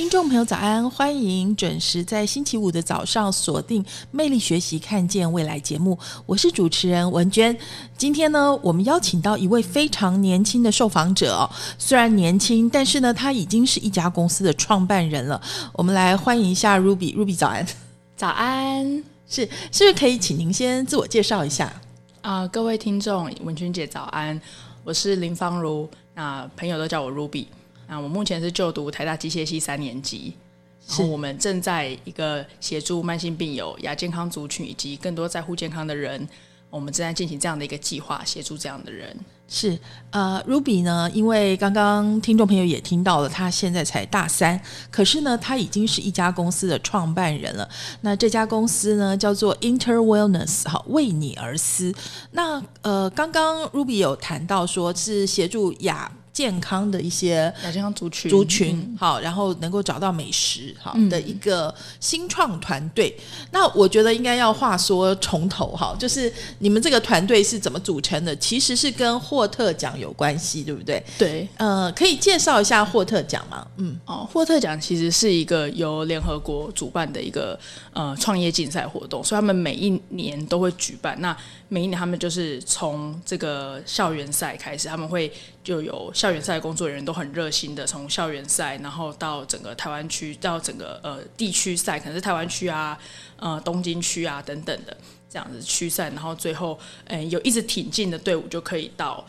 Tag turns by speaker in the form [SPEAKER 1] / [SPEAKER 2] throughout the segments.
[SPEAKER 1] 听众朋友早安，欢迎准时在星期五的早上锁定《魅力学习看见未来》节目，我是主持人文娟。今天呢，我们邀请到一位非常年轻的受访者哦，虽然年轻，但是呢，他已经是一家公司的创办人了。我们来欢迎一下 Ruby，Ruby 早安，
[SPEAKER 2] 早安。
[SPEAKER 1] 是，是不是可以请您先自我介绍一下
[SPEAKER 2] 啊？各位听众，文娟姐早安，我是林芳如，那朋友都叫我 Ruby。那我目前是就读台大机械系三年级，是我们正在一个协助慢性病友、亚健康族群以及更多在乎健康的人，我们正在进行这样的一个计划，协助这样的人。
[SPEAKER 1] 是，呃，Ruby 呢？因为刚刚听众朋友也听到了，他现在才大三，可是呢，他已经是一家公司的创办人了。那这家公司呢，叫做 Inter Wellness，哈，为你而思。那呃，刚刚 Ruby 有谈到说是协助亚。健康的一些
[SPEAKER 2] 健康族群
[SPEAKER 1] 族群好，然后能够找到美食好的一个新创团队。那我觉得应该要话说从头哈，就是你们这个团队是怎么组成的？其实是跟霍特奖有关系，对不对？
[SPEAKER 2] 对，
[SPEAKER 1] 呃，可以介绍一下霍特奖吗？
[SPEAKER 2] 嗯，哦，霍特奖其实是一个由联合国主办的一个呃创业竞赛活动，所以他们每一年都会举办。那每一年他们就是从这个校园赛开始，他们会就有校园赛工作人员都很热心的，从校园赛，然后到整个台湾区，到整个呃地区赛，可能是台湾区啊、呃东京区啊等等的这样子区赛，然后最后嗯有一直挺进的队伍就可以到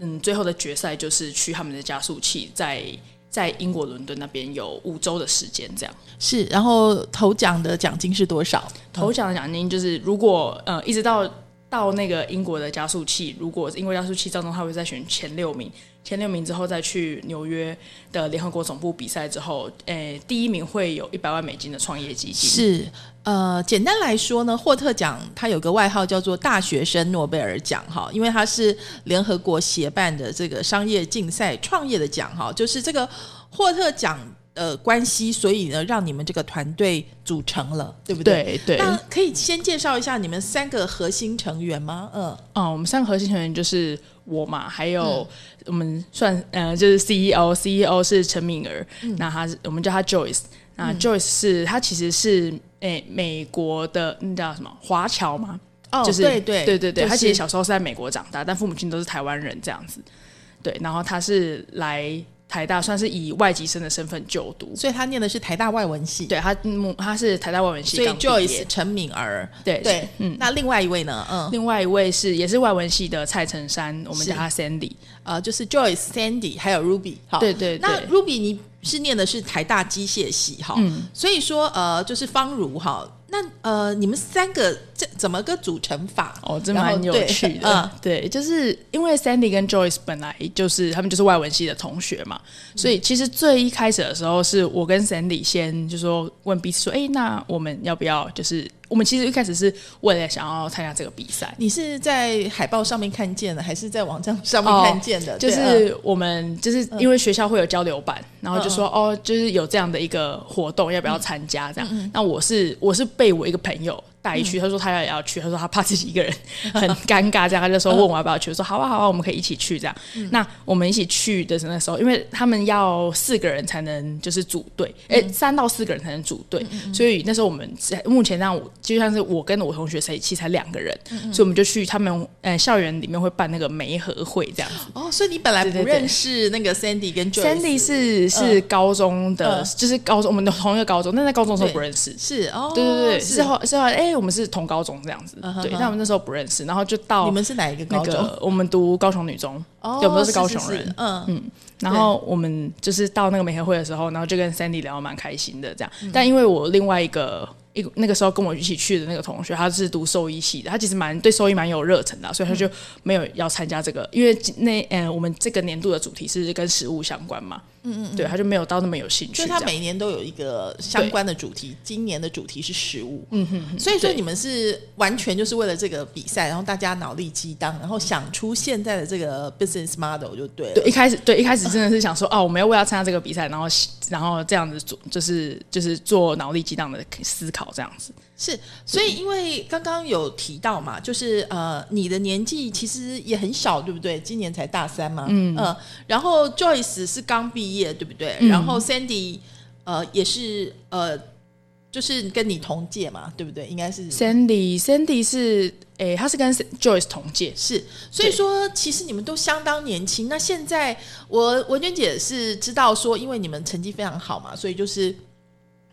[SPEAKER 2] 嗯最后的决赛，就是去他们的加速器，在在英国伦敦那边有五周的时间这样。
[SPEAKER 1] 是，然后头奖的奖金是多少？
[SPEAKER 2] 头奖的奖金就是如果呃一直到。到那个英国的加速器，如果英国加速器当中，他会再选前六名，前六名之后再去纽约的联合国总部比赛之后，诶，第一名会有一百万美金的创业基金。
[SPEAKER 1] 是，呃，简单来说呢，霍特奖它有个外号叫做大学生诺贝尔奖，哈，因为它是联合国协办的这个商业竞赛创业的奖，哈，就是这个霍特奖。呃，关系，所以呢，让你们这个团队组成了，对不
[SPEAKER 2] 对？对。
[SPEAKER 1] 那可以先介绍一下你们三个核心成员吗？嗯，
[SPEAKER 2] 哦，我们三个核心成员就是我嘛，还有我们算呃，就是 CEO，CEO 是陈敏儿，那他我们叫他 Joyce，那 Joyce 是他其实是诶美国的那叫什么华侨嘛？
[SPEAKER 1] 哦，就是对对
[SPEAKER 2] 对对对，他其实小时候是在美国长大，但父母亲都是台湾人这样子。对，然后他是来。台大算是以外籍生的身份就读，
[SPEAKER 1] 所以他念的是台大外文系。
[SPEAKER 2] 对他，他是台大外文系。
[SPEAKER 1] 所以 Joyce 陈敏儿，
[SPEAKER 2] 对
[SPEAKER 1] 对，嗯。那另外一位呢？嗯，
[SPEAKER 2] 另外一位是也是外文系的蔡成山，我们叫他 Sandy，
[SPEAKER 1] 呃，就是 Joyce、Sandy 还有 Ruby。
[SPEAKER 2] 好，对对。
[SPEAKER 1] 那 Ruby 你是念的是台大机械系哈，所以说呃，就是方如哈。那呃，你们三个这怎么个组成法？
[SPEAKER 2] 哦，这蛮有趣的。对，就是因为 Sandy 跟 Joyce 本来就是他们就是外文系的同学嘛，所以其实最一开始的时候是我跟 Sandy 先就说问彼此说，哎，那我们要不要就是。我们其实一开始是为了想要参加这个比赛。
[SPEAKER 1] 你是在海报上面看见的，还是在网站上面看见的？
[SPEAKER 2] 就是我们就是因为学校会有交流版，然后就说哦，就是有这样的一个活动，要不要参加？这样，那我是我是被我一个朋友。带去，他说他要也要去，他说他怕自己一个人 很尴尬，这样他就说问我要不要去，我说好啊好啊，我们可以一起去这样。那我们一起去的那时候，因为他们要四个人才能就是组队，哎，三到四个人才能组队，所以那时候我们目前让我就像是我跟我同学在一起才两个人，所以我们就去他们呃校园里面会办那个媒合会这样子。
[SPEAKER 1] 哦，所以你本来不认识那个 Sandy 跟
[SPEAKER 2] Sandy 是是高中的，就是高中我们的同一个高中，但在高中时候不认识，
[SPEAKER 1] 是哦，
[SPEAKER 2] 对对对，是。后之后哎。我们是同高中这样子，对，但我们那时候不认识，然后就到
[SPEAKER 1] 你们是哪一个高中？
[SPEAKER 2] 我们读高雄女中
[SPEAKER 1] 哦
[SPEAKER 2] 对我们都是高雄人。
[SPEAKER 1] 是嗯。
[SPEAKER 2] 嗯，然后我们就是到那个美合会的时候，然后就跟 Sandy 聊得蛮开心的这样。但因为我另外一个一个那个时候跟我一起去的那个同学，他是读兽医系的，他其实蛮对兽医蛮有热忱的啊，所以他就没有要参加这个，因为那呃我们这个年度的主题是跟食物相关嘛，嗯嗯，对，他就没有到那么有兴趣
[SPEAKER 1] 所以他每年都有一个相关的主题，今年的主题是食物，嗯哼，所以说你们是完全就是为了这个比赛，然后大家脑力激荡，然后想出现在的这个 business model 就对了。
[SPEAKER 2] 对，一开始对一开始真的是想说，哦，我们要为了参加这个比赛，然后然后这样子做，就是就是做脑力激荡的思考这样子。
[SPEAKER 1] 是，所以因为刚刚有提到嘛，就是呃，你的年纪其实也很小，对不对？今年才大三嘛，嗯呃，然后 Joyce 是刚毕业，对不对？
[SPEAKER 2] 嗯
[SPEAKER 1] 然后 Sandy 呃也是呃，就是跟你同届嘛，对不对？应该是
[SPEAKER 2] Sandy Sandy 是诶，他是跟 Joyce 同届，
[SPEAKER 1] 是，所以说其实你们都相当年轻。那现在我文娟姐是知道说，因为你们成绩非常好嘛，所以就是。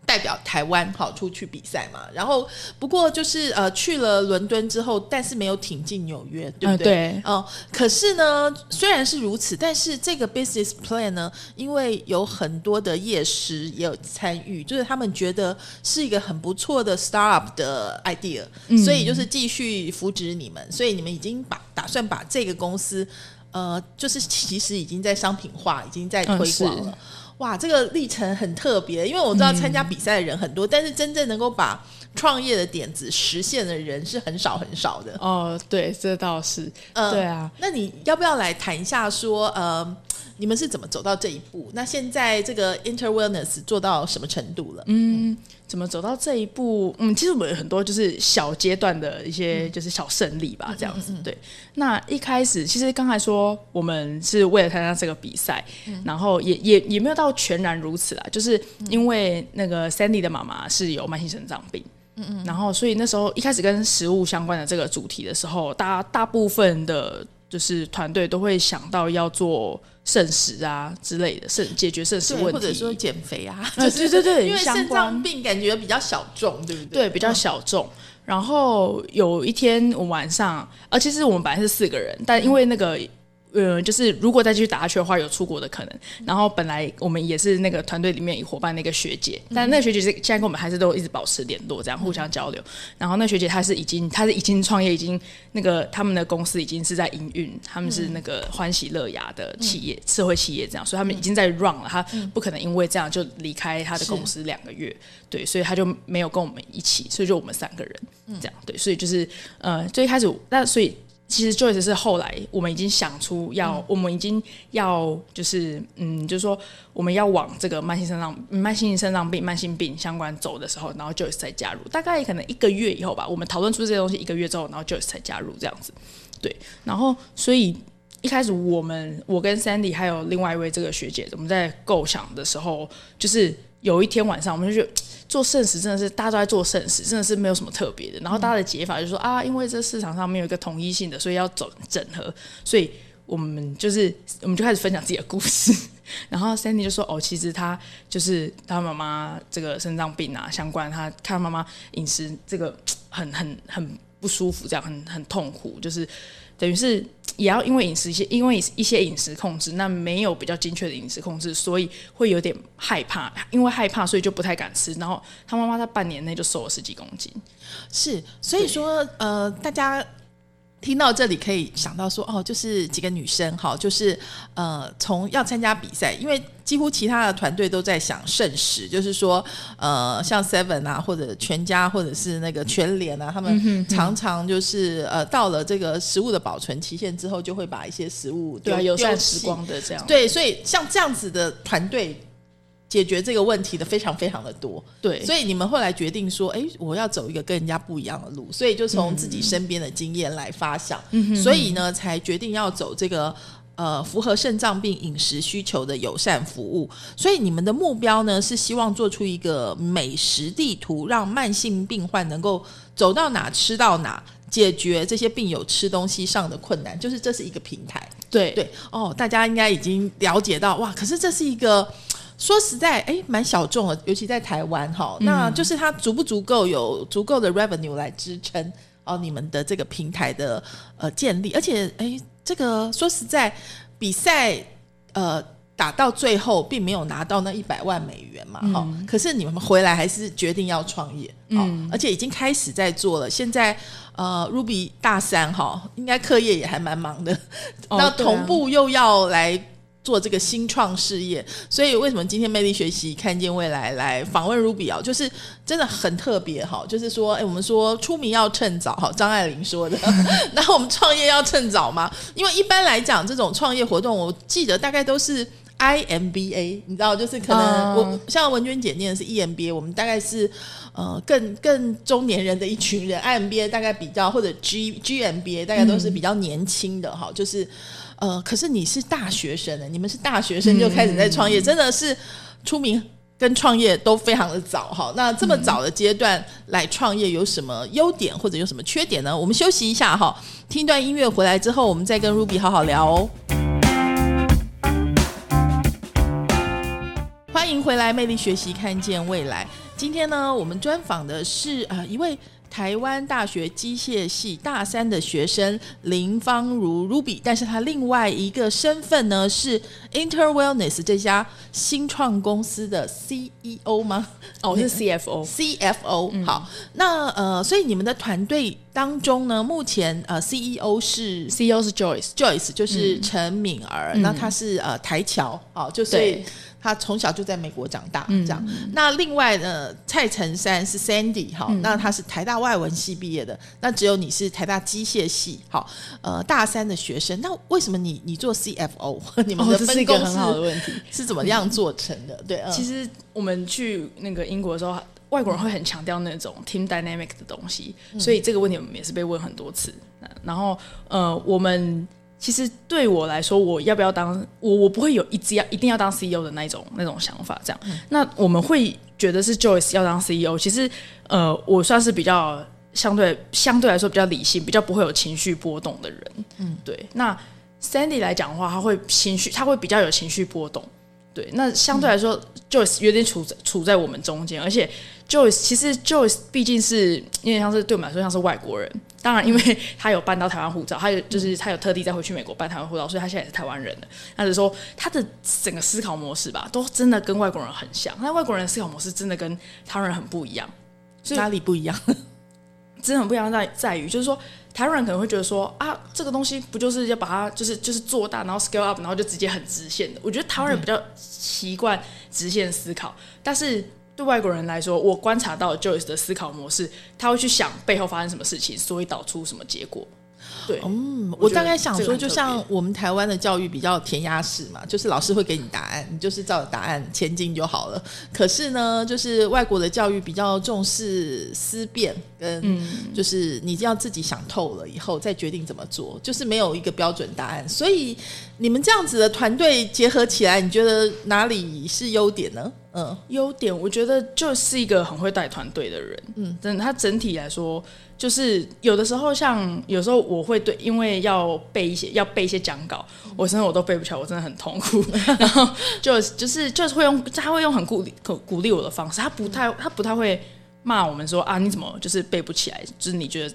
[SPEAKER 1] 代表台湾好出去比赛嘛，然后不过就是呃去了伦敦之后，但是没有挺进纽约，对不对？
[SPEAKER 2] 嗯对
[SPEAKER 1] 哦、可是呢，虽然是如此，但是这个 business plan 呢，因为有很多的业师也有参与，就是他们觉得是一个很不错的 startup 的 idea，、所以就是继续扶植你们，所以你们已经把打算把这个公司，呃，就是其实已经在商品化，已经在推广了。哇，这个历程很特别，因为我知道参加比赛的人很多，但是真正能够把创业的点子实现的人是很少很少的。
[SPEAKER 2] 哦，对，这倒是，
[SPEAKER 1] 嗯
[SPEAKER 2] 对啊，
[SPEAKER 1] 那你要不要来谈一下说，呃，你们是怎么走到这一步？那现在这个 Inter Wellness 做到什么程度了？嗯，
[SPEAKER 2] 怎么走到这一步？嗯，其实我们有很多就是小阶段的一些就是小胜利吧，这样子。对，那一开始其实刚才说我们是为了参加这个比赛，然后也也也没有到全然如此啦，就是因为那个 Sandy 的妈妈是有慢性肾脏病。嗯嗯，然后所以那时候一开始跟食物相关的这个主题的时候，大大部分的就是团队都会想到要做肾食啊之类的，肾解决肾
[SPEAKER 1] 石，
[SPEAKER 2] 问题，
[SPEAKER 1] 或者说减肥啊，
[SPEAKER 2] 啊 对对对
[SPEAKER 1] 因为肾脏病感觉比较小众，对不对？
[SPEAKER 2] 对，比较小众。然后有一天我晚上，呃，其实我们本来是四个人，但因为那个。呃，就是如果再继续打下去的话，有出国的可能。然后本来我们也是那个团队里面一伙伴那个学姐，但那个学姐是现在跟我们还是都一直保持联络，这样互相交流。然后那学姐她是已经，她是已经创业，已经那个他们的公司已经是在营运，他们是那个欢喜乐雅的企业、社会企业这样，所以他们已经在 run 了。他不可能因为这样就离开他的公司两个月，对，所以他就没有跟我们一起，所以就我们三个人这样，对，所以就是呃，最开始那所以。其实 Joyce 是后来我们已经想出要，我们已经要就是嗯，就是说我们要往这个慢性肾脏、慢性肾脏病、慢性病相关走的时候，然后 Joyce 才加入。大概可能一个月以后吧，我们讨论出这些东西一个月之后，然后 Joyce 才加入这样子。对，然后所以一开始我们我跟 Sandy 还有另外一位这个学姐，我们在构想的时候，就是有一天晚上，我们就觉得做圣食真的是大家都在做圣食，真的是没有什么特别的。然后大家的解法就是说、啊，因为这市场上没有一个统一性的，所以要走整合，所以我们就是我们就开始分享自己的故事。然后 Sandy 就说：“哦，其实他就是他妈妈这个肾脏病啊相关，他看妈妈饮食这个很很很不舒服，这样很很痛苦，就是等于是也要因为饮食一些因为一些饮食控制，那没有比较精确的饮食控制，所以会有点害怕，因为害怕所以就不太敢吃。然后他妈妈在半年内就瘦了十几公斤，
[SPEAKER 1] 是，所以说呃，大家听到这里可以想到说，哦，就是几个女生哈，就是呃，从要参加比赛，因为几乎其他的团队都在想盛世，就是说呃，像 Seven 啊，或者全家，或者是那个全联啊，他们常常就是呃，到了这个食物的保存期限之后，就会把一些食物
[SPEAKER 2] 对啊，
[SPEAKER 1] 丢
[SPEAKER 2] 友善时光的这样，
[SPEAKER 1] 对，所以像这样子的团队。解决这个问题的非常非常的多，
[SPEAKER 2] 对，
[SPEAKER 1] 所以你们后来决定说，哎，我要走一个跟人家不一样的路，所以就从自己身边的经验来发想，所以呢，才决定要走这个呃符合肾脏病饮食需求的友善服务。所以你们的目标呢，是希望做出一个美食地图，让慢性病患能够走到哪吃到哪。解决这些病友吃东西上的困难，就是这是一个平台。
[SPEAKER 2] 对
[SPEAKER 1] 对哦，大家应该已经了解到哇，可是这是一个说实在哎蛮小众的，尤其在台湾哈，那就是它足不足够有足够的 revenue 来支撑哦你们的这个平台的呃建立，而且哎这个说实在，比赛呃打到最后并没有拿到那一百万美元嘛，哈、可是你们回来还是决定要创业，嗯，而且已经开始在做了。现在呃，Ruby 大三哈，应该课业也还蛮忙的，那同步又要来。做这个新创事业，所以为什么今天魅力学习看见未来来访问 Ruby 啊？就是真的很特别哈，就是说，哎，我们说出名要趁早哈，张爱玲说的。那我们创业要趁早吗？因为一般来讲，这种创业活动，我记得大概都是 IMBA，你知道，就是可能
[SPEAKER 2] 嗯
[SPEAKER 1] 我、像文娟姐念的是 EMBA，我们大概是呃更更中年人的一群人，IMBA 大概比较或者 G GMBA 大概都是比较年轻的哈，就是呃，可是你是大学生的，你们是大学生就开始在创业，真的是出名。跟创业都非常的早哈，那这么早的阶段来创业有什么优点或者有什么缺点呢？我们休息一下哈，听一段音乐回来之后，我们再跟 Ruby 好好聊哦。欢迎回来，魅力学习，看见未来。今天呢，我们专访的是呃一位台湾大学机械系大三的学生林芳如 Ruby，但是他另外一个身份呢是 Inter Wellness 这家新创公司的 CEO 吗？
[SPEAKER 2] 哦，是
[SPEAKER 1] CFO，CFO、好，那呃，所以你们的团队当中呢，目前呃 CEO 是
[SPEAKER 2] CEO 是
[SPEAKER 1] Joyce，Joyce，就是陈敏儿，那她是呃台侨哦，就所以
[SPEAKER 2] 对
[SPEAKER 1] 她从小就在美国长大、这样。那另外呢，蔡成山是 Sandy 哈、那他是台大外文系毕业的，那只有你是台大机械系好，呃大三的学生。那为什么你你做 CFO？你们
[SPEAKER 2] 哦，
[SPEAKER 1] 的分工是、
[SPEAKER 2] 个很好的问题。
[SPEAKER 1] 是怎么样做成的？对，嗯、
[SPEAKER 2] 其实我们去那个英国的时候，外国人会很强调那种 team dynamic 的东西，所以这个问题我们也是被问很多次。呃然后呃，我们其实对我来说，我要不要当我我不会有一直要一定要当 CEO 的那一种那种想法，这样。那我们会觉得是 Joyce 要当 CEO，其实呃，我算是比较相对相对来说比较理性，比较不会有情绪波动的人。嗯，对。那 Sandy 来讲的话，他会情绪，他会比较有情绪波动。对，那相对来说、j o y c e 有点处在处在我们中间，而且 Joyce 其实 Joyce 毕竟是有点像是对我们来说像是外国人，当然因为 他有办到台湾护照，他有就是他有特地再回去美国办台湾护照，所以他现在也是台湾人了。他就是说他的整个思考模式吧，都真的跟外国人很像，那外国人的思考模式真的跟台湾人很不一样。所以
[SPEAKER 1] 哪里不一样？
[SPEAKER 2] 真的很不一样在在于，就是说台湾人可能会觉得说啊，这个东西不就是要把它就是就是做大，然后 scale up，然后就直接很直线的。我觉得台湾人比较习惯直线思考，但是对外国人来说，我观察到 Joyce 的思考模式，他会去想背后发生什么事情，所以导出什么结果。对，
[SPEAKER 1] 嗯，
[SPEAKER 2] 我
[SPEAKER 1] 大概想说，就像我们台湾的教育比较填鸭式嘛，就是老师会给你答案，你就是照着答案前进就好了。可是呢，就是外国的教育比较重视思辨，跟
[SPEAKER 2] 嗯
[SPEAKER 1] 就是你要自己想透了以后再决定怎么做，就是没有一个标准答案。所以你们这样子的团队结合起来，你觉得哪里是优点呢？嗯，
[SPEAKER 2] 优点，我觉得就是一个很会带团队的人。嗯，真的，他整体来说，就是有的时候像有时候我会对，因为要背一些要背一些讲稿，我真的我都背不起来，我真的很痛苦。然后就就是就是会用他会用很鼓励鼓鼓励我的方式，他不太他不太会骂我们说啊你怎么就是背不起来，就是你觉得。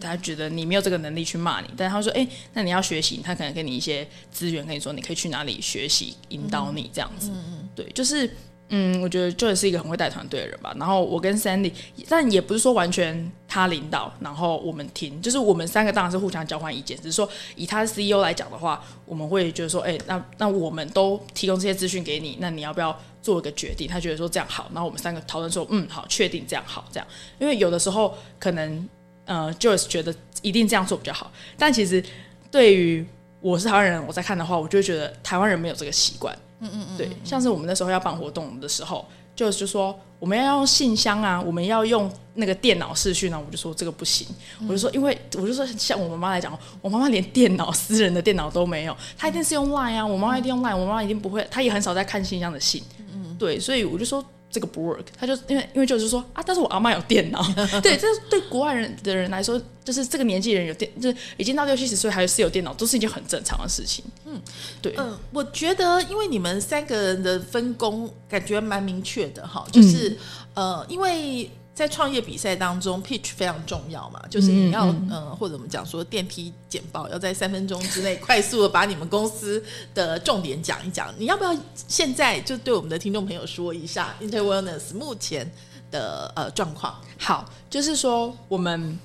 [SPEAKER 2] 他觉得你没有这个能力去骂你，但是他说：“哎、那你要学习，他可能给你一些资源，跟你说你可以去哪里学习，引导你这样子。对，就是嗯，我觉得 Joy 是一个很会带团队的人吧。然后我跟 Sandy，但也不是说完全他领导，然后我们听，就是我们三个当然是互相交换意见。只是说以他的 CEO 来讲的话，我们会觉得说，哎、那那我们都提供这些资讯给你，那你要不要做一个决定？他觉得说这样好，然后我们三个讨论说，嗯，好，确定这样好，这样。因为有的时候可能呃，Joyce 觉得一定这样做比较好，但其实对于我是台湾人，我在看的话，我就会觉得台湾人没有这个习惯。嗯嗯嗯，对，像是我们那时候要办活动的时候，就就说我们要用信箱啊，我们要用那个电脑视讯啊，我就说这个不行，我就说因为我就说像我妈妈来讲，我妈妈连电脑私人的电脑都没有，她一定是用 Line 啊，我妈妈一定用 Line，我妈妈一定不会，她也很少在看信箱的信。嗯，对，所以我就说。这个不 work，他就因为因为就是说啊，但是我阿妈有电脑，对，这对国外人的人来说，就是这个年纪人有电，就是已经到六七十岁还是有电脑，都是一件很正常的事情。嗯，对，
[SPEAKER 1] 嗯，我觉得因为你们三个人的分工感觉蛮明确的哈，就是、呃，因为。在创业比赛当中，pitch 非常重要嘛，就是你要
[SPEAKER 2] 嗯
[SPEAKER 1] 呃，或者我们讲说电梯简报，要在三分钟之内快速的把你们公司的重点讲一讲。你要不要现在就对我们的听众朋友说一下 Interwellness 目前的呃状况？
[SPEAKER 2] 好，就是说我们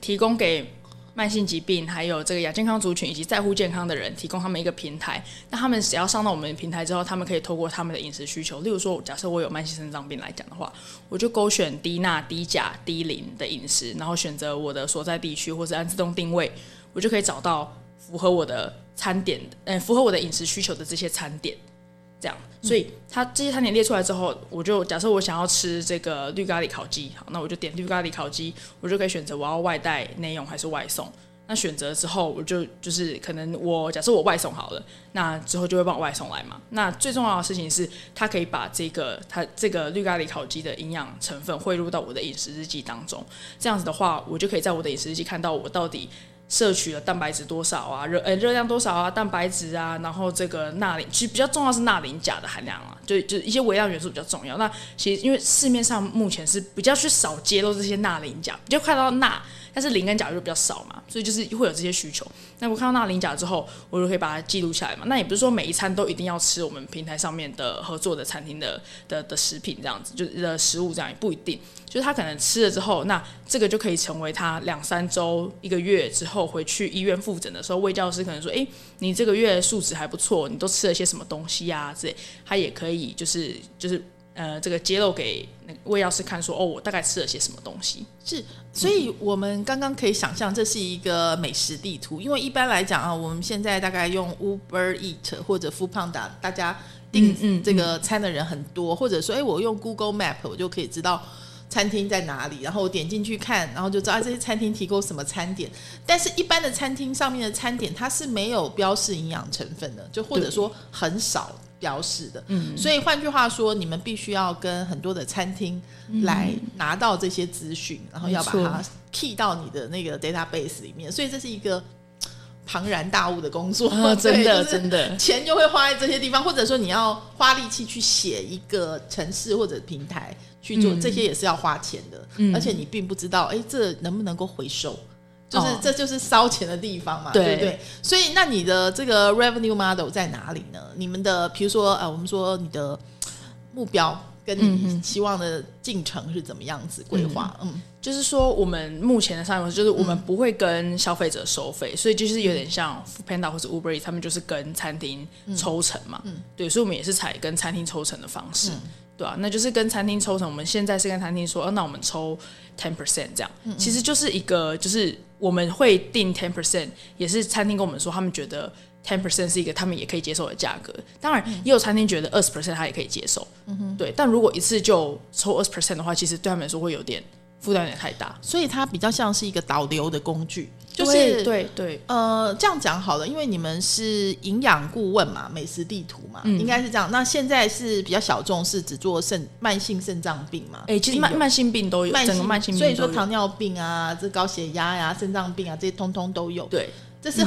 [SPEAKER 2] 提供给慢性疾病还有这个亚健康族群以及在乎健康的人，提供他们一个平台。那他们只要上到我们的平台之后，他们可以透过他们的饮食需求，例如说，假设我有慢性肾脏病来讲的话，我就勾选低钠、低钾、低磷的饮食，然后选择我的所在地区或是按自动定位，我就可以找到符合我的餐点，嗯，符合我的饮食需求的这些餐点。这样，所以它这些餐点列出来之后，我就假设我想要吃这个绿咖喱烤鸡，好，那我就点绿咖喱烤鸡，我就可以选择我要外带内用还是外送。那选择之后，我就就是可能我假设我外送好了，那之后就会帮我外送来嘛。那最重要的事情是，它可以把这个它这个绿咖喱烤鸡的营养成分汇入到我的饮食日记当中。这样子的话，我就可以在我的饮食日记看到我到底摄取了蛋白质多少啊，热呃热量多少啊，蛋白质啊，然后这个钠磷，其实比较重要是钠磷钾的含量啊，就就一些微量元素比较重要。那其实因为市面上目前是比较去少揭露这些钠磷钾，比较看到钠，但是磷跟钾就比较少嘛，所以就是会有这些需求。那我看到钠磷钾之后，我就可以把它记录下来嘛。那也不是说每一餐都一定要吃我们平台上面的合作的餐厅的的的食品这样子，就是的食物这样也不一定。就是他可能吃了之后，那这个就可以成为他两三周、一个月之后回去医院复诊的时候，卫教师可能说：“诶，你这个月数值还不错，你都吃了些什么东西呀、之类。”他也可以就是就是呃，这个揭露给那个卫教师看说：“哦，我大概吃了些什么东西。
[SPEAKER 1] 是，所以我们刚刚可以想象，这是一个美食地图。因为一般来讲啊，我们现在大概用 Uber Eat 或者 Food Panda，大家订这个餐的人很多，或者说，哎，我用 Google Map，我就可以知道餐厅在哪里，然后我点进去看，然后就知道、啊、这些餐厅提供什么餐点。但是，一般的餐厅上面的餐点，它是没有标示营养成分的，就或者说很少标示的。
[SPEAKER 2] 嗯，
[SPEAKER 1] 所以换句话说，你们必须要跟很多的餐厅来拿到这些资讯，然后要把它 key 到你的那个 database 里面。所以这是一个庞然大物的工作，
[SPEAKER 2] 啊，真的真的，
[SPEAKER 1] 钱就会花在这些地方，或者说你要花力气去写一个城市或者平台去做，
[SPEAKER 2] 嗯
[SPEAKER 1] 这些也是要花钱的，
[SPEAKER 2] 嗯
[SPEAKER 1] 而且你并不知道，哎，这能不能够回收？就是、
[SPEAKER 2] 哦
[SPEAKER 1] 这就是烧钱的地方嘛，
[SPEAKER 2] 对
[SPEAKER 1] 对不对？所以那你的这个 revenue model 在哪里呢？你们的比如说呃，我们说你的目标跟
[SPEAKER 2] 嗯
[SPEAKER 1] 你
[SPEAKER 2] 嗯。
[SPEAKER 1] 希望的进程是怎么样子规划？嗯。
[SPEAKER 2] 就是说，我们目前的商业模式就是我们不会跟消费者收费，所以就是有点像 Panda 或者 Uber，Eats，他们就是跟餐厅抽成嘛。对，所以我们也是采跟餐厅抽成的方式，对啊，那就是跟餐厅抽成。我们现在是跟餐厅说，哦、那我们抽 ten percent 这样，其实就是一个就是我们会定 ten percent，也是餐厅跟我们说，他们觉得 ten percent 是一个他们也可以接受的价格。当然，也有餐厅觉得二十 percent 他也可以接受，嗯哼对。但如果一次就抽二十 percent 的话，其实对他们来说会有点负担有点太大。
[SPEAKER 1] 所以它比较像是一个导流的工具，就是
[SPEAKER 2] 对对，
[SPEAKER 1] 呃，这样讲好了，因为你们是营养顾问嘛，美食地图嘛，
[SPEAKER 2] 嗯
[SPEAKER 1] 应该是这样。那现在是比较小众，是只做肾慢性肾脏病嘛？
[SPEAKER 2] 哎、其实慢慢性病都有，
[SPEAKER 1] 慢
[SPEAKER 2] 整个慢性病
[SPEAKER 1] 所以说糖尿病啊，这高血压呀、肾脏病啊，这些通通都有。，
[SPEAKER 2] 对
[SPEAKER 1] 这是、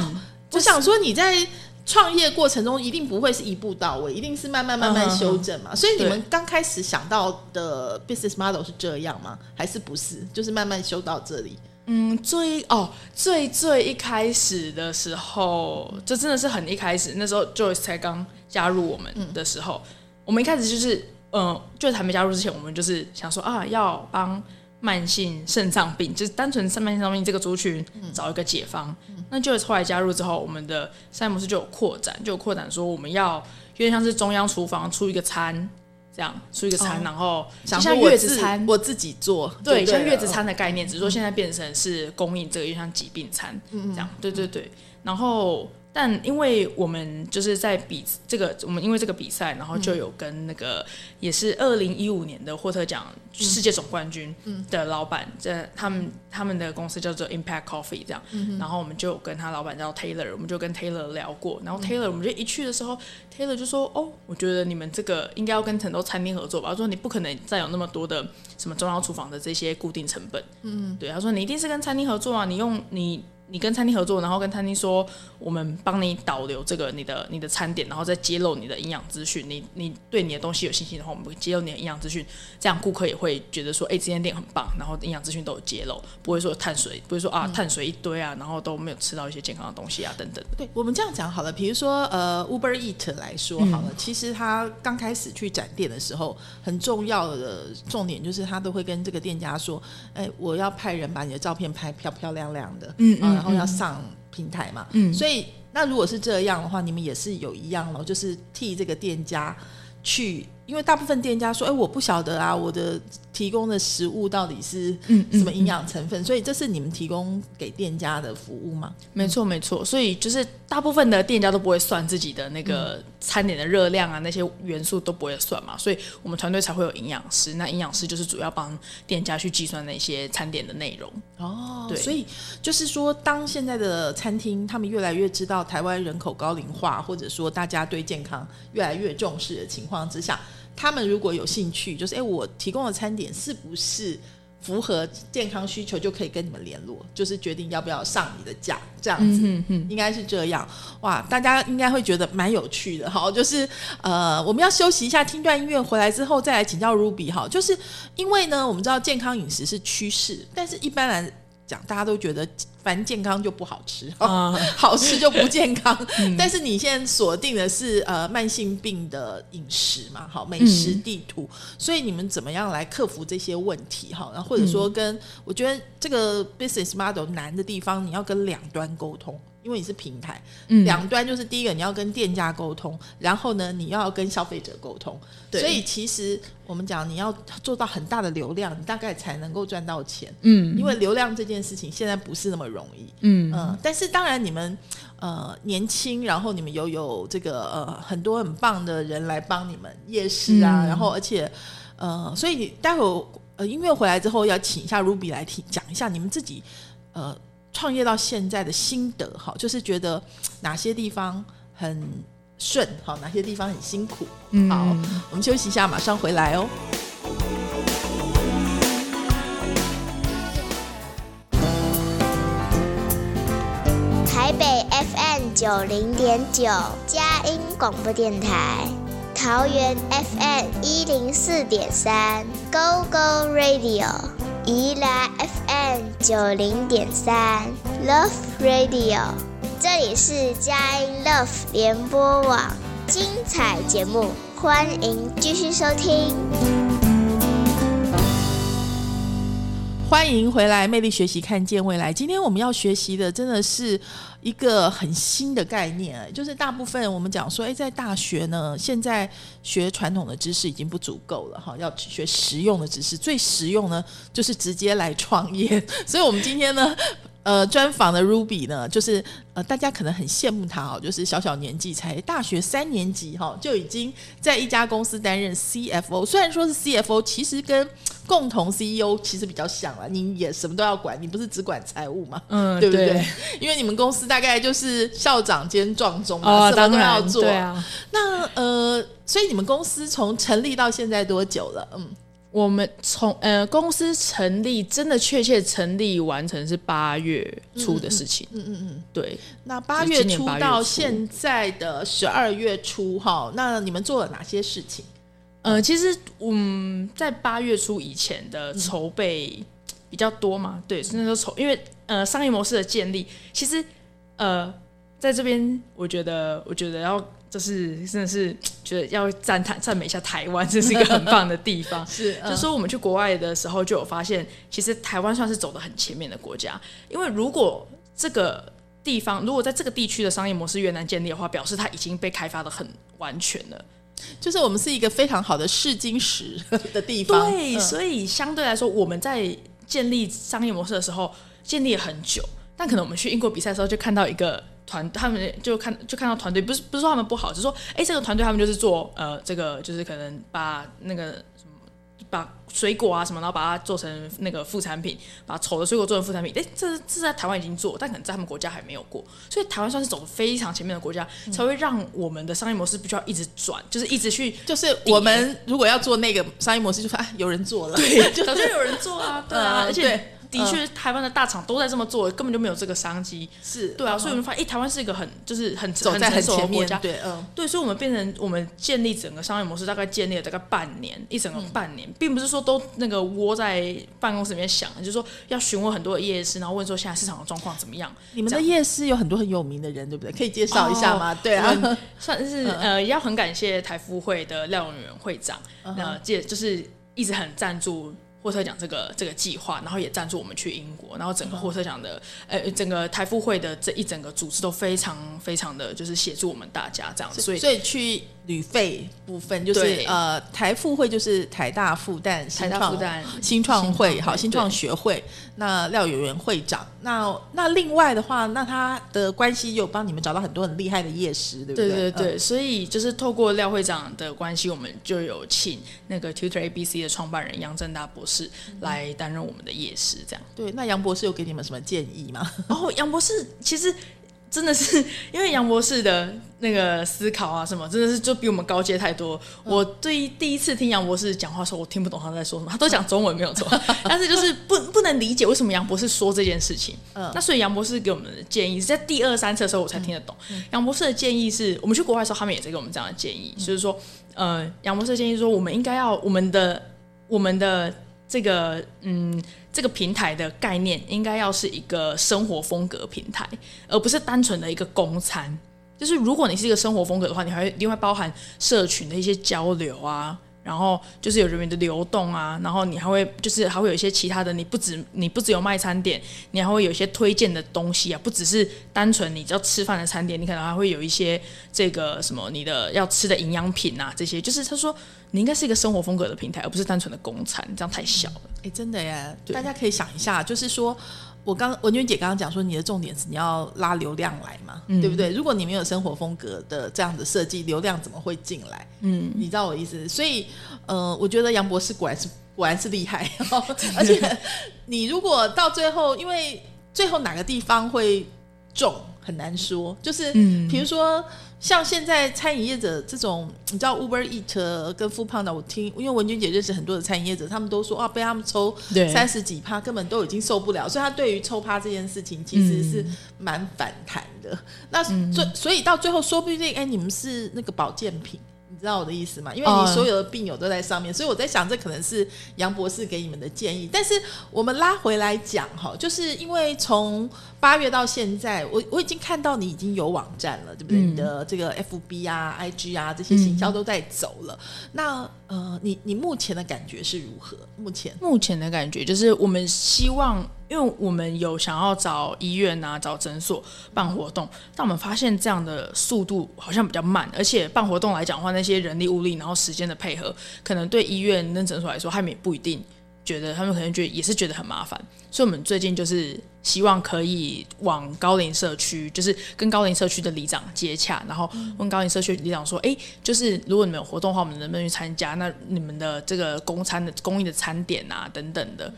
[SPEAKER 1] 我想说你在。创业过程中一定不会是一步到位，一定是慢慢慢慢修正嘛。所以你们刚开始想到的 business model 是这样吗？还是不是？就是慢慢修到这里。
[SPEAKER 2] 嗯，最哦最最一开始的时候，这真的是很一开始，那时候 Joyce 才刚加入我们的时候，我们一开始就是，嗯、就还没加入之前，我们就是想说啊，要帮慢性肾脏病，就是单纯慢性肾脏病这个族群找一个解方。那 Joyce 后来加入之后，我们的商业模式就有扩展，就有扩展说我们要有点像是中央厨房出一个餐。这样出一个餐，
[SPEAKER 1] 哦
[SPEAKER 2] 然后就
[SPEAKER 1] 想
[SPEAKER 2] 像月子餐，
[SPEAKER 1] 我自己做，
[SPEAKER 2] 对，像月子餐的概念，只是说现在变成是供应这个，就像疾病餐这样。对对对。然后，但因为我们就是在比这个，我们因为这个比赛，然后就有跟那个也是二零一五年的霍特奖世界总冠军的老板，这他们他们的公司叫做 Impact Coffee 这样。然后我们就有跟他老板叫 Taylor，我们就跟 Taylor 聊过。然后 Taylor 我们就一去的时候，Taylor 就说：“哦，我觉得你们这个应该要跟很多餐厅合作吧。”他说：“你不可能再有那么多的什么中央厨房的这些固定成本。”嗯，对，他说：“你一定是跟餐厅合作啊，你用你你跟餐厅合作，然后跟餐厅说，我们帮你导流这个你的你的餐点，然后再揭露你的营养资讯。你你对你的东西有信心的话，我们会揭露你的营养资讯，这样顾客也会觉得说，哎，这间店很棒，然后营养资讯都有揭露，不会说碳水，不会说啊碳水一堆啊，然后都没有吃到一些健康的东西啊等等。
[SPEAKER 1] 对我们这样讲好了，比如说呃 Uber Eat 来说好了，其实他刚开始去展店的时候，很重要的重点就是他都会跟这个店家说，哎，我要派人把你的照片拍漂漂亮亮的，嗯嗯，然后要上平台嘛，嗯，所以那如果是这样的话，你们也是有一样咯，就是替这个店家去。因为大部分店家说：“哎，我不晓得啊，我的提供的食物到底是什么营养成分？”所以这是你们提供给店家的服务吗？
[SPEAKER 2] 没错，没错。所以就是大部分的店家都不会算自己的那个餐点的热量啊，那些元素都不会算嘛。所以我们团队才会有营养师。那营养师就是主要帮店家去计算那些餐点的内容。
[SPEAKER 1] 哦，对。所以就是说，当现在的餐厅他们越来越知道台湾人口高龄化，或者说大家对健康越来越重视的情况之下。他们如果有兴趣，就是哎，我提供的餐点是不是符合健康需求，就可以跟你们联络，就是决定要不要上你的架，这样子，应该是这样。哇，大家应该会觉得蛮有趣的，哈，就是呃，我们要休息一下，听段音乐，回来之后再来请教 Ruby 哈，就是因为呢，我们知道健康饮食是趋势，但是一般来讲，大家都觉得。凡健康就不好吃，好吃就不健康。但是你现在锁定的是呃慢性病的饮食嘛，好美食地图，所以你们怎么样来克服这些问题？哈，然后或者说跟我觉得这个 business model 难的地方，你要跟两端沟通。因为你是平台，两端就是第一个你要跟店家沟通，然后呢你要跟消费者沟通，对所以其实我们讲你要做到很大的流量，你大概才能够赚到钱。嗯，因为流量这件事情现在不是那么容易。嗯嗯，但是当然你们呃年轻，然后你们有有这个呃很多很棒的人来帮你们夜市啊，然后而且呃，所以待会呃音乐回来之后要请一下 Ruby 来听讲一下你们自己呃。创业到现在的心得，哈，就是觉得哪些地方很顺，好，哪些地方很辛苦。好，我们休息一下，马上回来哦。
[SPEAKER 3] 台北 FM 九零点九，佳音广播电台；桃园 FM 一零四点三，Go Go Radio。宜兰 FM 九零点三 Love Radio，这里是佳音 Love 联播网，精彩节目，欢迎继续收听。
[SPEAKER 1] 欢迎回来，魅力学习，看见未来。今天我们要学习的，真的是。一个很新的概念，就是大部分我们讲说，诶，在大学呢，现在学传统的知识已经不足够了，哈，要学实用的知识。最实用呢，就是直接来创业。所以，我们今天呢。呃，专访的 Ruby 呢，就是呃，大家可能很羡慕他哦，就是小小年纪才大学三年级哈，就已经在一家公司担任 CFO。虽然说是 CFO，其实跟共同 CEO 其实比较像了，你也什么都要管，你不是只管财务嘛，嗯，对不对？因为你们公司大概就是校长兼壮中嘛，什么都要做。
[SPEAKER 2] 啊。
[SPEAKER 1] 那呃，所以你们公司从成立到现在多久了？嗯。
[SPEAKER 2] 我们从呃公司成立，真的确切成立完成是八月初的事情。嗯嗯嗯，对。
[SPEAKER 1] 那八月初到现在的十二月初，哈，那你们做了哪些事情？
[SPEAKER 2] 呃，其实嗯，在八月初以前的筹备比较多嘛，对，那时候筹，因为呃商业模式的建立，其实呃在这边，我觉得，我觉得要。就是真的是觉得要赞叹赞美一下台湾，这是一个很棒的地方。
[SPEAKER 1] 是，
[SPEAKER 2] 就说我们去国外的时候就有发现，其实台湾算是走的很前面的国家。因为如果这个地方如果在这个地区的商业模式越难建立的话，表示它已经被开发的很完全了。
[SPEAKER 1] 就是我们是一个非常好的试金石 的地方。
[SPEAKER 2] 对，所以相对来说，我们在建立商业模式的时候建立了很久，但可能我们去英国比赛的时候就看到一个。团他们就看就看到团队不是不是说他们不好，只是说哎这个团队他们就是做呃这个就是可能把那个什么把水果啊什么，然后把它做成那个副产品，把丑的水果做成副产品。哎，这这在台湾已经做，但可能在他们国家还没有过。所以台湾算是走的非常前面的国家，才会让我们的商业模式必须要一直转，就是一直去
[SPEAKER 1] 就是我们如果要做那个商业模式，就说啊有人做了，
[SPEAKER 2] 对，早就有人做啊，对啊，而且的确台湾的大厂都在这么做，根本就没有这个商机。
[SPEAKER 1] 是
[SPEAKER 2] 对啊，所以我
[SPEAKER 1] 嗯
[SPEAKER 2] 们发现，哎、台湾是一个很就是很
[SPEAKER 1] 走在
[SPEAKER 2] 很
[SPEAKER 1] 前面，
[SPEAKER 2] 国家。
[SPEAKER 1] 对，嗯，
[SPEAKER 2] 对，所以，我们变成我们建立整个商业模式，大概建立了大概半年，一整个半年，并不是说都那个窝在办公室里面想，就是说要询问很多的夜市，然后问说现在市场的状况怎么样。
[SPEAKER 1] 你们的夜市有很多很有名的人，对不对？可以介绍一下吗？
[SPEAKER 2] 哦
[SPEAKER 1] 对啊
[SPEAKER 2] 算是呃，也要很感谢台夫会的廖永元会长，那借就是一直很赞助。货车奖这个这个计划，然后也赞助我们去英国，然后整个货车奖的，呃，整个台富会的这一整个组织都非常非常的就是协助我们大家这样，所以
[SPEAKER 1] 所以去旅费部分就是呃台复会就是台大复旦
[SPEAKER 2] 台大
[SPEAKER 1] 新创
[SPEAKER 2] 复旦
[SPEAKER 1] 新创会好新创学会，那廖有元会长，那那另外的话，那他的关系有帮你们找到很多很厉害的夜师，对不
[SPEAKER 2] 对
[SPEAKER 1] 对
[SPEAKER 2] 对对，所以就是透过廖会长的关系，我们就有请那个 Tutor ABC 的创办人杨正大博士来担任我们的夜师，这样。
[SPEAKER 1] 对。那杨博士有给你们什么建议吗？
[SPEAKER 2] 然 后杨博士其实真的是因为杨博士的那个思考啊什么，真的是就比我们高阶太多。我对第一次听杨博士讲话的时候，我听不懂他在说什么，他都讲中文没有错，但是就是不不能理解为什么杨博士说这件事情。
[SPEAKER 1] 嗯
[SPEAKER 2] 那所以杨博士给我们的建议是在第二三次的时候我才听得懂。杨博士的建议是我们去国外的时候，他们也在给我们这样的建议，就是说，呃，杨博士的建议说，我们应该要我们的我们的这个嗯这个平台的概念应该要是一个生活风格平台，而不是单纯的一个公餐。就是如果你是一个生活风格的话，你还会另外包含社群的一些交流啊，然后就是有人员的流动啊，然后你还会就是还会有一些其他的，你不止你不只有卖餐点，你还会有一些推荐的东西啊，不只是单纯你要吃饭的餐点，你可能还会有一些这个什么你的要吃的营养品啊，这些就是他说你应该是一个生活风格的平台，而不是单纯的公餐，这样太小了。
[SPEAKER 1] 哎，真的耶！大家可以想一下，就是说，我刚文娟姐刚刚讲说，你的重点是你要拉流量来嘛，
[SPEAKER 2] 嗯
[SPEAKER 1] 对不对？如果你没有生活风格的这样的设计，流量怎么会进来？嗯，你知道我意思？所以，呃，我觉得杨博士果然是果然是厉害，而且你如果到最后，因为最后哪个地方会中很难说，就是
[SPEAKER 2] 嗯
[SPEAKER 1] 比如说。像现在餐饮业者这种，你知道 Uber Eat 跟 Food Panda，我听，因为文君姐认识很多的餐饮业者，他们都说啊，被他们抽
[SPEAKER 2] 对
[SPEAKER 1] 三十几趴，根本都已经受不了，所以他对于抽趴这件事情其实是蛮反弹的。那所所以到最后，说不定哎，你们是那个保健品。你知道我的意思吗？因为你
[SPEAKER 2] 哦
[SPEAKER 1] 所有的病友都在上面，所以我在想，这可能是杨博士给你们的建议。但是我们拉回来讲哈，就是因为从八月到现在，我我已经看到你已经有网站了，对不对？
[SPEAKER 2] 嗯
[SPEAKER 1] 你的这个 FB 啊、IG 啊这些行销都在走了。那呃，你你目前的感觉是如何？目前
[SPEAKER 2] 目前的感觉就是，我们希望，因为我们有想要找医院啊、找诊所办活动，但我们发现这样的速度好像比较慢，而且办活动来讲的话，那些人力物力，然后时间的配合，可能对医院跟诊所来说，他们也不一定觉得，他们可能觉得也是觉得很麻烦。所以，我们最近就是希望可以往高龄社区，就是跟高龄社区的里长接洽，然后问高龄社区里长说：“哎、就是如果你们有活动的话，我们能不能去参加？那你们的这个供餐的供应的餐点啊，等等的，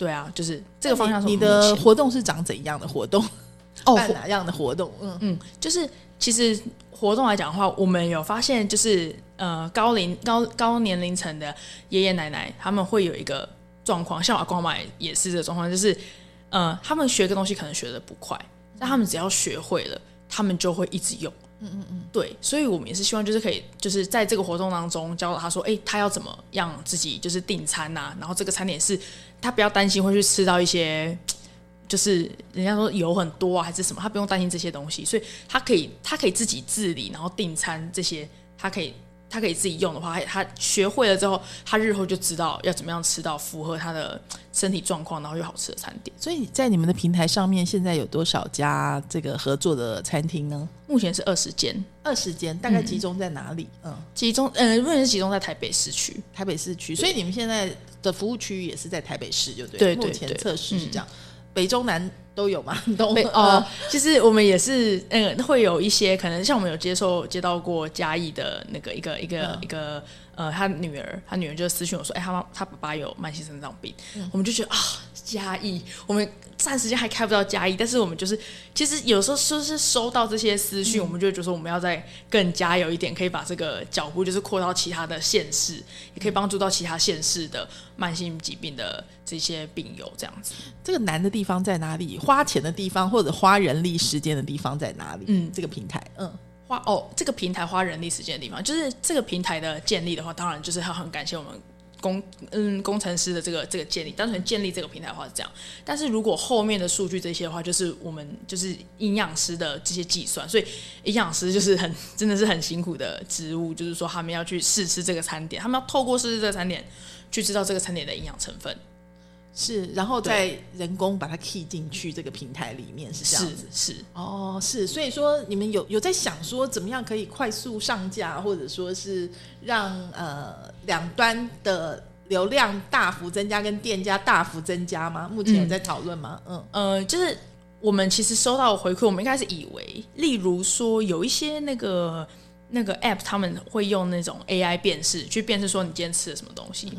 [SPEAKER 2] 对啊，就是这个方向
[SPEAKER 1] 你的活动是长怎样的活动？
[SPEAKER 2] 哦
[SPEAKER 1] 办哪样的活动？嗯，
[SPEAKER 2] 嗯，就是其实活动来讲的话，我们有发现，就是呃高龄高高年龄层的爷爷奶奶，他们会有一个状况，像我阿公阿妈也是这个状况，就是呃他们学个东西可能学的不快，但他们只要学会了，他们就会一直用。嗯嗯嗯，对，所以我们也是希望，就是可以，就是在这个活动当中教导他说，哎、他要怎么样自己就是订餐呐、然后这个餐点是他不要担心会去吃到一些就是人家说油很多啊，还是什么，他不用担心这些东西，所以他可以他可以自己自理，然后订餐这些，他可以他可以自己用的话，他他学会了之后，他日后就知道要怎么样吃到符合他的身体状况，然后又好吃的餐点。
[SPEAKER 1] 所以在你们的平台上面，现在有多少家这个合作的餐厅呢？
[SPEAKER 2] 目前是二十间，
[SPEAKER 1] 二十间，大概集中在哪里？嗯，
[SPEAKER 2] 集中呃，目前是集中在台北市区。
[SPEAKER 1] 台北市区，所以你们现在的服务区域也是在台北市，就对。
[SPEAKER 2] 对
[SPEAKER 1] 目前测试是这样，北中南都有嘛？东
[SPEAKER 2] 北哦，其实我们也是，嗯、会有一些可能像我们有接受接到过嘉义的那个一个一个、
[SPEAKER 1] 嗯
[SPEAKER 2] 一个呃，他女儿，他女儿就私讯我说，哎、他妈他爸爸有慢性肾脏病，
[SPEAKER 1] 嗯
[SPEAKER 2] 我们就觉得啊，嘉义，我们暂时间还开不到加一，但是我们就是其实有时候就是收到这些私讯，我们就会觉得说我们要再更加油一点，可以把这个脚步就是扩到其他的县市，也可以帮助到其他县市的慢性疾病的这些病友这样子。
[SPEAKER 1] 这个难的地方在哪里？花钱的地方或者花人力时间的地方在哪里？
[SPEAKER 2] 嗯
[SPEAKER 1] 这个平台，嗯，
[SPEAKER 2] 花哦，这个平台花人力时间的地方，就是这个平台的建立的话，当然就是要很感谢我们工嗯工程师的这个这个建立，单纯建立这个平台的话是这样。但是如果后面的数据这些的话，就是我们就是营养师的这些计算，所以营养师就是很真的是很辛苦的职务，就是说他们要去试吃这个餐点，他们要透过试吃这个餐点去知道这个餐点的营养成分。
[SPEAKER 1] 是，然后再人工把它 key 进去这个平台里面，是这样子。
[SPEAKER 2] 是，
[SPEAKER 1] 哦，是，所以说你们有有在想说怎么样可以快速上架，或者说是让呃两端的流量大幅增加，跟店家大幅增加吗？目前有
[SPEAKER 2] 嗯
[SPEAKER 1] 在讨论吗？嗯
[SPEAKER 2] 呃，就是我们其实收到回馈，我们一开始以为，例如说有一些那个那个 app，他们会用那种 AI 辨识去辨识说你今天吃了什么东西，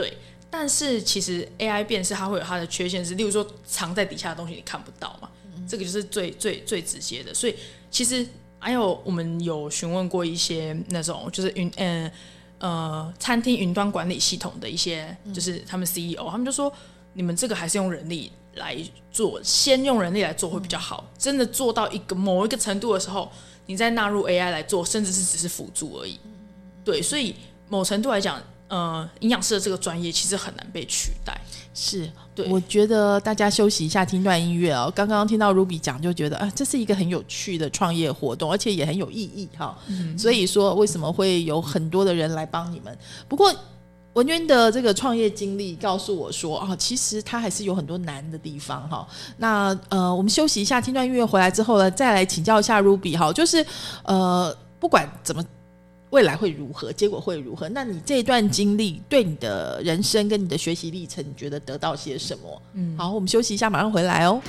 [SPEAKER 2] 对。但是其实 AI 辨识它会有它的缺陷是，例如说藏在底下的东西你看不到嘛，这个就是最最最直接的。所以其实还有我们有询问过一些那种就是云呃呃餐厅云端管理系统的一些，就是他们 CEO，他们就说你们这个还是用人力来做，先用人力来做会比较好。真的做到一个某一个程度的时候，你再纳入 AI 来做，甚至是只是辅助而已。对，所以某程度来讲，呃，营养师的这个专业其实很难被取代。
[SPEAKER 1] 是，
[SPEAKER 2] 对
[SPEAKER 1] 我觉得大家休息一下，听段音乐哦。刚刚听到 Ruby 讲，就觉得啊，这是一个很有趣的创业活动，而且也很有意义哈。所以说，为什么会有很多的人来帮你们？不过。文娟的这个创业经历告诉我说啊，其实他还是有很多难的地方哈。那呃，我们休息一下，听段音乐回来之后呢，再来请教一下 Ruby 哈，就是呃，不管怎么未来会如何，结果会如何？那你这一段经历对你的人生跟你的学习历程，你觉得得到些什么？嗯，好，我们休息一下，马上回来哦。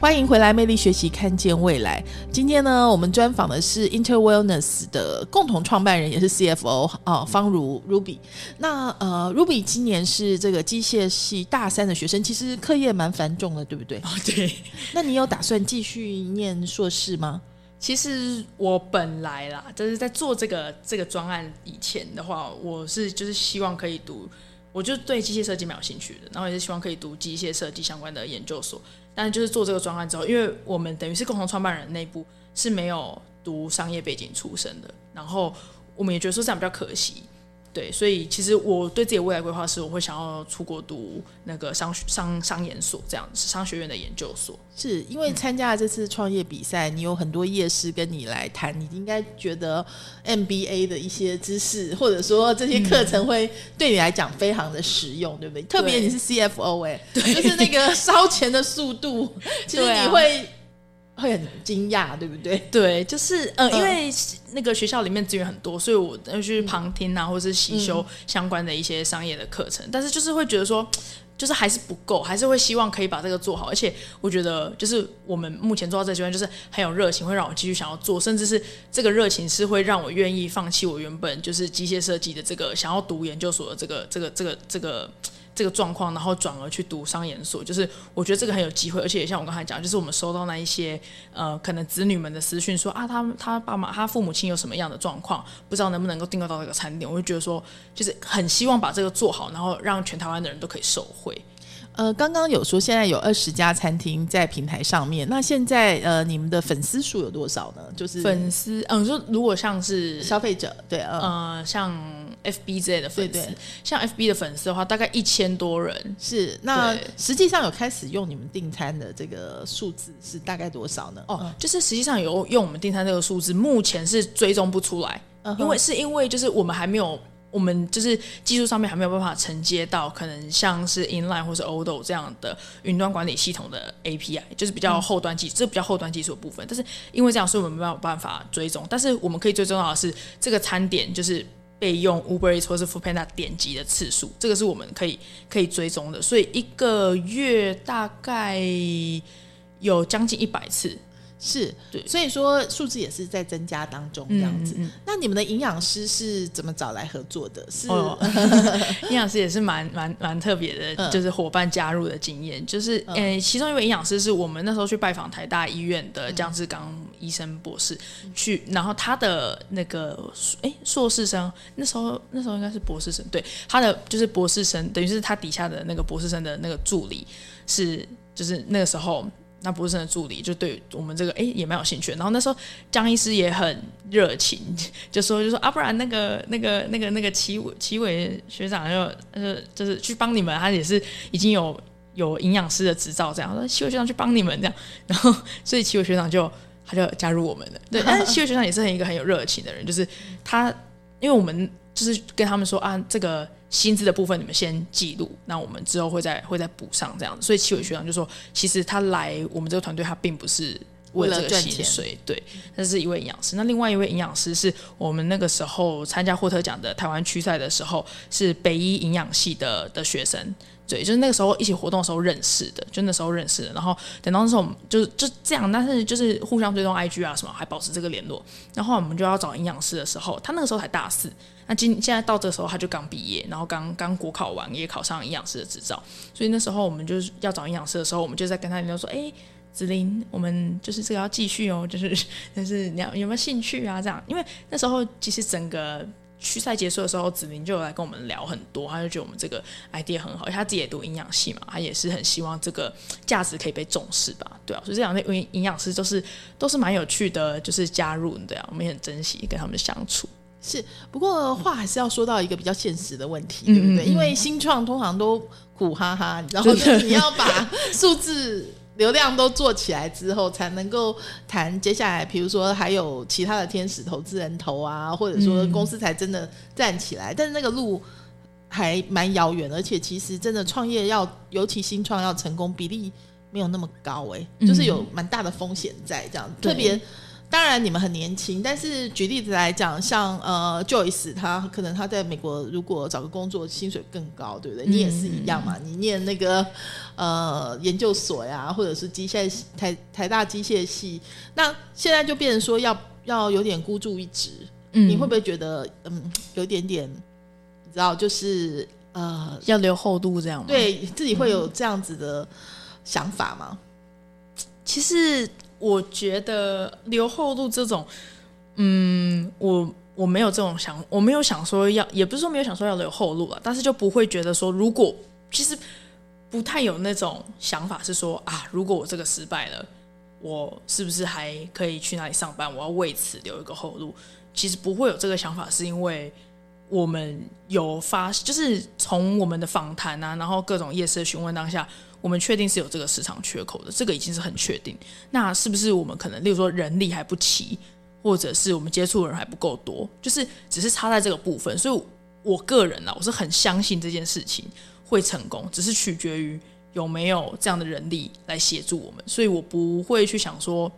[SPEAKER 1] 欢迎回来，魅力学习，看见未来。今天呢，我们专访的是 Inter Wellness 的共同创办人，也是 CFO 啊、方如 Ruby。那呃，Ruby 今年是这个机械系大三的学生，其实课业蛮繁重的，对不对？
[SPEAKER 2] 哦，对，
[SPEAKER 1] 那你有打算继续念硕士吗？
[SPEAKER 2] 其实我本来啦，就是在做这个这个专案以前的话，我是就是希望可以读，我就对机械设计蛮有兴趣的，然后也是希望可以读机械设计相关的研究所。但就是做这个专案之后，因为我们等于是共同创办人内部是没有读商业背景出身的，然后我们也觉得说这样比较可惜。对，所以其实我对自己的未来规划是，我会想要出国读那个商商商研所这样子商学院的研究所。
[SPEAKER 1] 是因为参加了这次创业比赛，你有很多业师跟你来谈，你应该觉得 MBA 的一些知识，或者说这些课程会对你来讲非常的实用，对不对？特别你是 CFO 哎、就是那个烧钱的速度，其实你会、会很惊讶，对不对？
[SPEAKER 2] 对，就是呃，
[SPEAKER 1] 嗯
[SPEAKER 2] 因为那个学校里面资源很多，所以我要去旁听啊，或是习修相关的一些商业的课程，但是就是会觉得说。就是还是不够，还是会希望可以把这个做好。而且我觉得，就是我们目前做到这个阶段，就是很有热情，会让我继续想要做，甚至是这个热情是会让我愿意放弃我原本就是机械设计的这个想要读研究所的这个这个这个这个这个状况，然后转而去读商研所。就是我觉得这个很有机会，而且也像我刚才讲，就是我们收到那一些呃，可能子女们的私讯说啊，他们他爸妈他父母亲有什么样的状况，不知道能不能够订购到这个餐点，我就觉得说，就是很希望把这个做好，然后让全台湾的人都可以受惠。
[SPEAKER 1] 呃，刚刚有说现在有二十家餐厅在平台上面，那现在呃你们的粉丝数有多少呢？就是
[SPEAKER 2] 粉丝，嗯，说如果像是
[SPEAKER 1] 消费者，对，嗯，
[SPEAKER 2] 呃像 FB 之类的粉丝，
[SPEAKER 1] 对对
[SPEAKER 2] 像 FB 的粉丝的话，大概一千多人。
[SPEAKER 1] 是。那
[SPEAKER 2] 对
[SPEAKER 1] 实际上有开始用你们订餐的这个数字是大概多少呢？
[SPEAKER 2] 哦，就是实际上有用我们订餐这个数字，目前是追踪不出来，因为是因为就是我们还没有。我们就是技术上面还没有办法承接到可能像是 Inline 或是 Odo 这样的云端管理系统的 API，就是比较后端技，这比较后端技术的部分。但是因为这样，所以我们没有办法追踪。但是我们可以追踪到的是这个餐点就是被用 uberis 或是 Foodpanda 点击的次数，这个是我们可以可以追踪的。所以一个月大概有将近一百次。
[SPEAKER 1] 是，
[SPEAKER 2] 对
[SPEAKER 1] 所以说数字也是在增加当中这样子。
[SPEAKER 2] 嗯嗯
[SPEAKER 1] 那你们的营养师是怎么找来合作的？是、
[SPEAKER 2] 哦，营养师也是蛮蛮蛮特别的，
[SPEAKER 1] 嗯
[SPEAKER 2] 就是伙伴加入的经验，就是
[SPEAKER 1] 嗯
[SPEAKER 2] 呃，其中一位营养师是我们那时候去拜访台大医院的江志刚医生博士，去，然后他的那个哎硕士生，那时候那时候应该是博士生，对，他的就是博士生，等于是他底下的那个博士生的那个助理是，就是那个时候。那博士生的助理就对我们这个哎也蛮有兴趣的，然后那时候江医师也很热情，就说就说啊，不然那个那个那个那个齐伟齐伟学长就呃就是去帮你们，他也是已经有有营养师的执照，这样说齐伟学长去帮你们这样，然后所以齐伟学长就他就加入我们了。对，但是齐伟学长也是很一个很有热情的人，就是他因为我们就是跟他们说啊，这个薪资的部分你们先记录，那我们之后会再会再补上这样子。所以七伟学长就说，其实他来我们这个团队，他并不是为了
[SPEAKER 1] 赚钱
[SPEAKER 2] 薪水，对，那是一位营养师。那另外一位营养师是我们那个时候参加霍特奖的台湾区赛的时候，是北医营养系的的学生。对，就是那个时候一起活动的时候认识的，就那时候认识的。然后等到那时候我们就就这样，但是就是互相追踪 IG 啊什么，还保持这个联络。然后我们就要找营养师的时候，他那个时候才大四，那今现在到这时候他就刚毕业，然后刚刚国考完也考上营养师的执照，所以那时候我们就是要找营养师的时候，我们就在跟他联络说，哎。子林，我们就是这个要继续哦，就是就是你要有没有兴趣啊？这样，因为那时候其实整个区赛结束的时候，子琳就有来跟我们聊很多，他就觉得我们这个 idea 很好，因为他自己也读营养系嘛，他也是很希望这个价值可以被重视吧，对啊，所以这两位营营养师都是都是蛮有趣的，就是加入对啊，我们也很珍惜跟他们相处。
[SPEAKER 1] 是，不过话还是要说到一个比较现实的问题，
[SPEAKER 2] 嗯
[SPEAKER 1] 对不对？因为新创通常都苦哈哈，然后就是你要把数字流量都做起来之后，才能够谈接下来，比如说还有其他的天使投资人投啊，或者说
[SPEAKER 2] 嗯
[SPEAKER 1] 公司才真的站起来。但是那个路还蛮遥远，而且其实真的创业要，尤其新创要成功，比例没有那么高、欸，
[SPEAKER 2] 嗯
[SPEAKER 1] 就是有蛮大的风险在这样，
[SPEAKER 2] 对
[SPEAKER 1] 特别。当然，你们很年轻，但是举例子来讲，像呃 Joyce，他可能他在美国如果找个工作，薪水更高，对不对？你也是一样嘛，你念那个呃研究所呀，或者是机械系台台大机械系，那现在就变成说要要有点孤注一掷，
[SPEAKER 2] 嗯
[SPEAKER 1] 你会不会觉得嗯有一点点，你知道，就是呃
[SPEAKER 2] 要留厚度这样吗？，
[SPEAKER 1] 对自己会有这样子的想法吗？
[SPEAKER 2] 其实我觉得留后路这种，嗯，我我没有这种想，我没有想说要，也不是说没有想说要留后路了，但是就不会觉得说，如果其实不太有那种想法，是说啊，如果我这个失败了，我是不是还可以去哪里上班？我要为此留一个后路。其实不会有这个想法，是因为我们有发，就是从我们的访谈啊，然后各种夜市询问当下，我们确定是有这个市场缺口的，这个已经是很确定。那是不是我们可能，例如说人力还不齐，或者是我们接触的人还不够多，就是只是差在这个部分。所以我个人啊，我是很相信这件事情会成功，只是取决于有没有这样的人力来协助我们。所以我不会去想说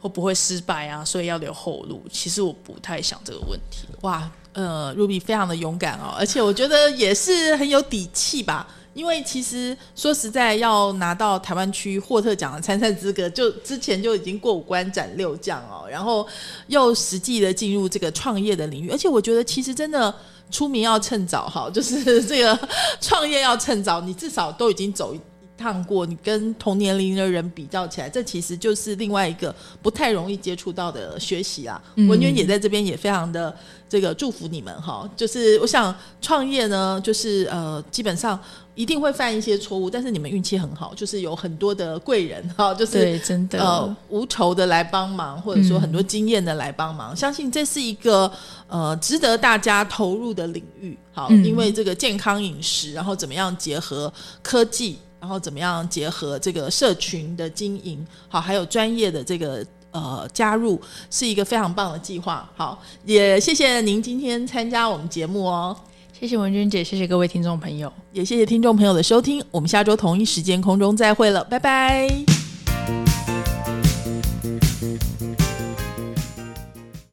[SPEAKER 2] 会不会失败啊，所以要留后路。其实我不太想这个问题。
[SPEAKER 1] 哇，呃，Ruby 非常的勇敢哦，而且我觉得也是很有底气吧。因为其实说实在，要拿到台湾区霍特奖的参赛资格，就之前就已经过五关斩六将哦，然后又实际的进入这个创业的领域，而且我觉得其实真的出名要趁早哈，就是这个创业要趁早，你至少都已经走一趟过，你跟同年龄的人比较起来，这其实就是另外一个不太容易接触到的学习啊。
[SPEAKER 2] 嗯
[SPEAKER 1] 文娟也在这边也非常的这个祝福你们哈，就是我想创业呢，就是呃基本上一定会犯一些错误，但是你们运气很好，就是有很多的贵人哈，就是
[SPEAKER 2] 对，真的，
[SPEAKER 1] 呃无酬的来帮忙，或者说很多经验的来帮忙，相信这是一个呃值得大家投入的领域。好，
[SPEAKER 2] 嗯
[SPEAKER 1] 因为这个健康饮食，然后怎么样结合科技，然后怎么样结合这个社群的经营，好，还有专业的这个。呃，加入是一个非常棒的计划。好，也谢谢您今天参加我们节目哦，
[SPEAKER 2] 谢谢文君姐，谢谢各位听众朋友。
[SPEAKER 1] 也谢谢听众朋友的收听。我们下周同一时间空中再会了，拜拜。